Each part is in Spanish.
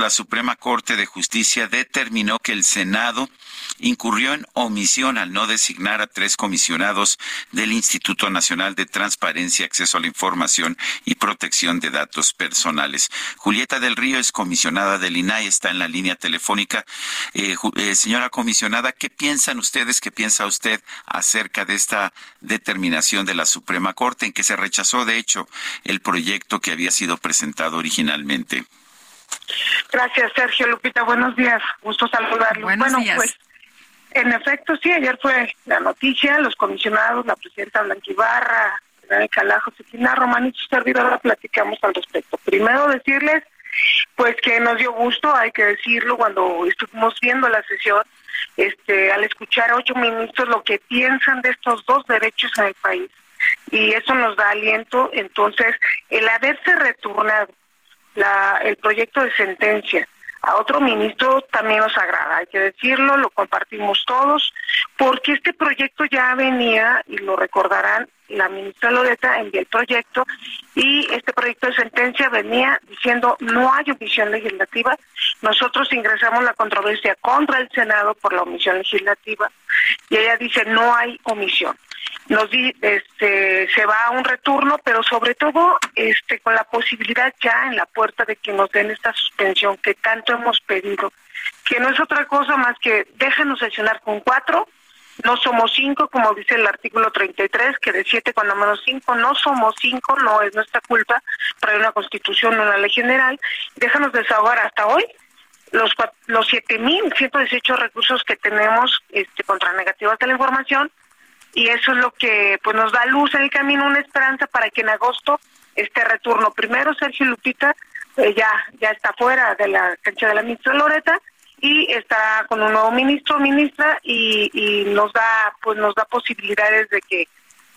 La Suprema Corte de Justicia determinó que el Senado incurrió en omisión al no designar a tres comisionados del Instituto Nacional de Transparencia, Acceso a la Información y Protección de Datos Personales. Julieta del Río es comisionada del INAI, está en la línea telefónica. Eh, eh, señora comisionada, ¿qué piensan ustedes, qué piensa usted acerca de esta determinación de la Suprema Corte en que se rechazó, de hecho, el proyecto que había sido presentado originalmente? Gracias, Sergio Lupita. Buenos días. Gusto saludarlos. Buenos días. pues, en efecto, sí, ayer fue la noticia, los comisionados, la presidenta Blanquibarra, el Calajo, Cecilia Román y su servidora platicamos al respecto. Primero decirles, pues que nos dio gusto, hay que decirlo, cuando estuvimos viendo la sesión, este, al escuchar a ocho ministros lo que piensan de estos dos derechos en el país. Y eso nos da aliento. Entonces, el haberse returnado la, el proyecto de sentencia a otro ministro también nos agrada, hay que decirlo, lo compartimos todos, porque este proyecto ya venía, y lo recordarán, la ministra Loreta envió el proyecto y este proyecto de sentencia venía diciendo no hay omisión legislativa. Nosotros ingresamos la controversia contra el Senado por la omisión legislativa y ella dice no hay omisión nos di, este, se va a un retorno, pero sobre todo este, con la posibilidad ya en la puerta de que nos den esta suspensión que tanto hemos pedido, que no es otra cosa más que déjanos sesionar con cuatro, no somos cinco, como dice el artículo 33, que de siete cuando menos cinco, no somos cinco, no es nuestra culpa, pero hay una constitución, una ley general, déjanos desahogar hasta hoy los los 7.118 recursos que tenemos este, contra negativas de la información y eso es lo que pues nos da luz en el camino, una esperanza para que en agosto este retorno. Primero Sergio Lupita eh, ya ya está fuera de la cancha de la ministra Loreta y está con un nuevo ministro ministra y, y nos da pues nos da posibilidades de que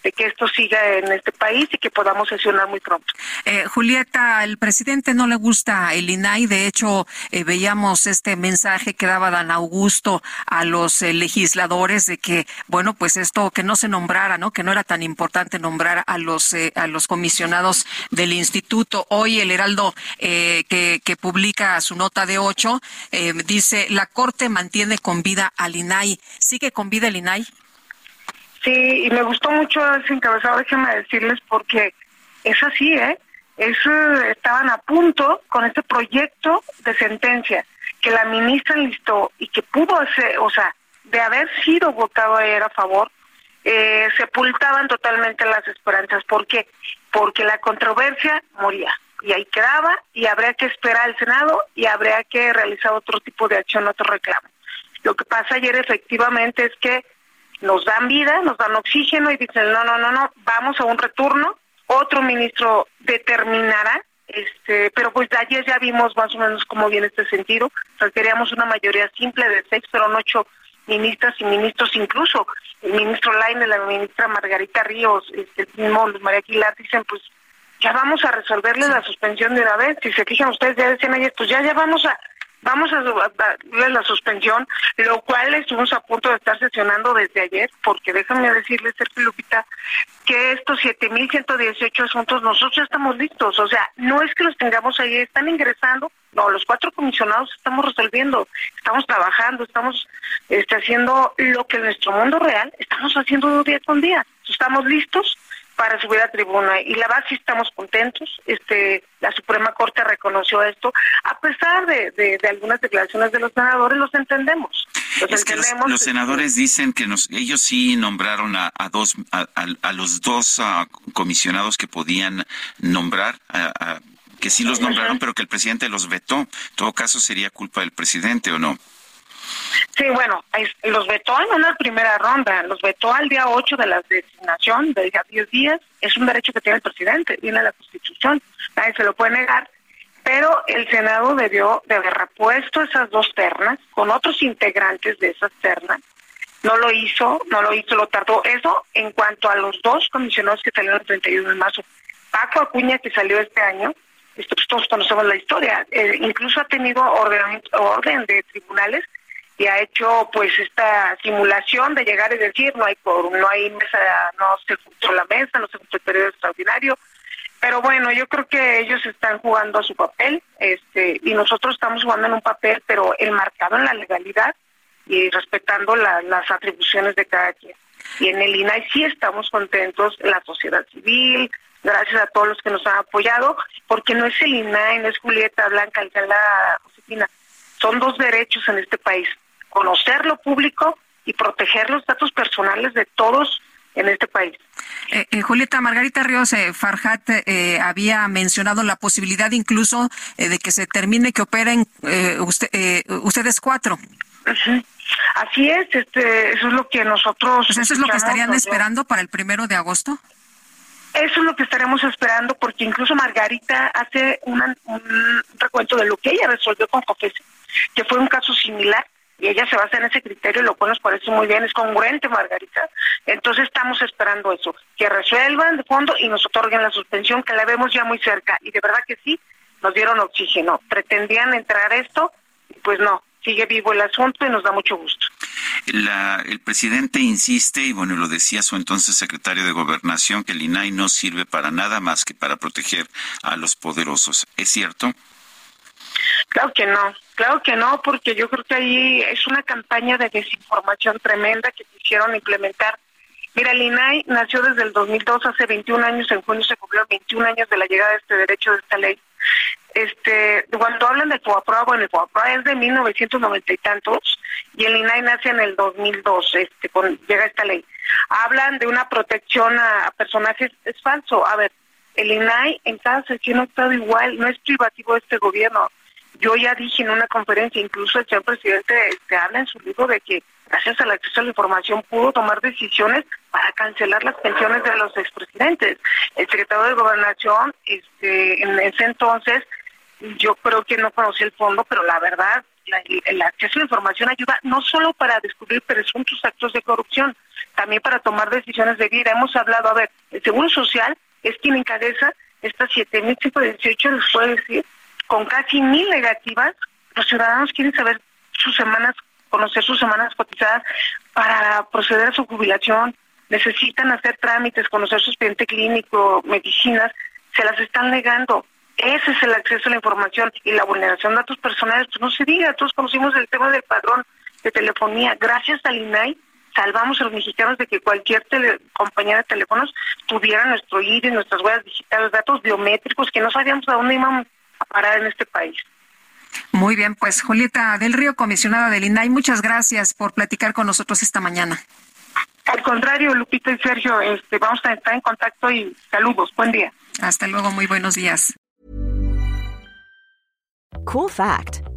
de que esto siga en este país y que podamos sesionar muy pronto. Eh, Julieta, el presidente no le gusta el INAI. De hecho, eh, veíamos este mensaje que daba Dan Augusto a los eh, legisladores de que, bueno, pues esto que no se nombrara, ¿no? Que no era tan importante nombrar a los a los comisionados del instituto. Hoy el Heraldo que, que publica su nota de ocho dice la Corte mantiene con vida al INAI. ¿Sigue con vida el INAI? Sí, y me gustó mucho ese encabezado, déjenme decirles, porque es así, ¿eh? Es, estaban a punto con este proyecto de sentencia que la ministra listó y que pudo hacer, o sea, de haber sido votado ayer a favor, eh, sepultaban totalmente las esperanzas. ¿Por qué? Porque la controversia moría y ahí quedaba y habría que esperar al Senado y habría que realizar otro tipo de acción, otro reclamo. Lo que pasa ayer efectivamente es que nos dan vida, nos dan oxígeno y dicen, no, no, no, no, vamos a un retorno, otro ministro determinará, este, pero pues de ayer ya vimos más o menos cómo viene este sentido, o queríamos una mayoría simple de seis, pero no ocho ministras y ministros, incluso el ministro Laine, la ministra Margarita Ríos, este, mismo Luis María Aguilar, dicen, pues ya vamos a resolverle la suspensión de una vez, si se fijan ustedes, ya decían ayer, pues ya, ya vamos a Vamos a darle la suspensión, lo cual estuvimos a punto de estar sesionando desde ayer, porque déjame decirles, Sergio Lupita, que estos 7.118 asuntos nosotros estamos listos. O sea, no es que los tengamos ahí, están ingresando. No, los cuatro comisionados estamos resolviendo, estamos trabajando, estamos este, haciendo lo que en nuestro mundo real estamos haciendo día con día. Estamos listos para subir a tribuna. Y la sí estamos contentos. Este la Suprema Corte reconoció esto. A pesar de, de, algunas declaraciones de los senadores los entendemos. Los, que los, senadores dicen que nos, ellos sí nombraron a, a dos a, a, los dos ah, comisionados que podían nombrar que sí los nombraron pero que el presidente los vetó. En todo caso sería culpa del presidente o no Sí, bueno, los vetó en una primera ronda, los vetó al día 8 de la designación, de 10 días, es un derecho que tiene el presidente, viene la Constitución, nadie se lo puede negar, Pero el Senado debió de haber repuesto esas dos ternas con otros integrantes de esas ternas. No lo hizo, no lo hizo, lo tardó. Eso en cuanto a los dos comisionados que salieron el 31 de marzo. Paco Acuña, que salió este año, esto, pues, todos conocemos la historia, eh, incluso ha tenido orden, orden de tribunales y ha hecho pues esta simulación de llegar y decir no hay no hay mesa, no se juntó la mesa, no se juntó el periodo extraordinario, pero bueno, yo creo que ellos están jugando a su papel, este, y nosotros estamos jugando en un papel, pero enmarcado en la legalidad y respetando las atribuciones de cada quien. Y en el INAI sí estamos contentos, la sociedad civil, gracias a todos los que nos han apoyado, porque no es el INAI, no es Julieta Blanca, la Josefina, son dos derechos en este país, conocer lo público y proteger los datos personales de todos en este país. Eh, eh, Julieta Margarita Ríos eh, Farhat había mencionado la posibilidad incluso de que se termine que operen ustedes cuatro. Así es, este, eso es lo que nosotros. Pues ¿Eso es lo que estarían esperando para el primero de agosto? Eso es lo que estaremos esperando, porque incluso Margarita hace un recuento de lo que ella resolvió con COFES, que fue un caso similar, y ella se basa en ese criterio, lo cual nos parece muy bien, es congruente, Margarita. Entonces estamos esperando eso, que resuelvan de fondo y nos otorguen la suspensión, que la vemos ya muy cerca, y de verdad que sí, nos dieron oxígeno. Pretendían entrar esto, y pues no, sigue vivo el asunto y nos da mucho gusto. el presidente insiste, y bueno, lo decía su entonces secretario de Gobernación, que el INAI no sirve para nada más que para proteger a los poderosos. ¿Es cierto? Claro que no, claro que no, porque yo creo que ahí es una campaña de desinformación tremenda que quisieron implementar. Mira, el INAI nació desde el 2002, hace 21 años, en junio se cumplieron 21 años de la llegada de este derecho, de esta ley este, cuando hablan del FOAPROA, bueno, el FOAPROA es de 1990 y tantos y el INAI nace en el 2002, este, con, llega esta ley. Hablan de una protección a, personajes, es falso. A ver, el INAI en cada sesión ha estado igual, no es privativo este gobierno. Yo ya dije en una conferencia, incluso el señor presidente este, habla en su libro de que gracias al acceso a la información pudo tomar decisiones para cancelar las pensiones de los expresidentes. El secretario de Gobernación, este, en ese entonces, yo creo que no conocía el fondo, pero la verdad, el acceso a la información ayuda no solo para descubrir presuntos actos de corrupción, también para tomar decisiones de vida. Hemos hablado, a ver, el Seguro Social es quien encabeza estas 7.118, les puedo decir, con casi mil negativas, los ciudadanos quieren saber sus semanas, conocer sus semanas cotizadas para proceder a su jubilación, necesitan hacer trámites, conocer su expediente clínico, medicinas, se las están negando. Ese es el acceso a la información y la vulneración de datos personales. Pues no se diga, todos conocimos el tema del padrón de telefonía. Gracias al INAI salvamos a los mexicanos de que cualquier compañía de teléfonos tuviera nuestro ID, nuestras huellas digitales, datos biométricos que no sabíamos a dónde íbamos a parar en este país. Muy bien, pues Julieta del Río, comisionada del INAI, muchas gracias por platicar con nosotros esta mañana. Al contrario, Lupita y Sergio, este, vamos a estar en contacto y saludos. Buen día. Hasta luego, muy buenos días. Cool fact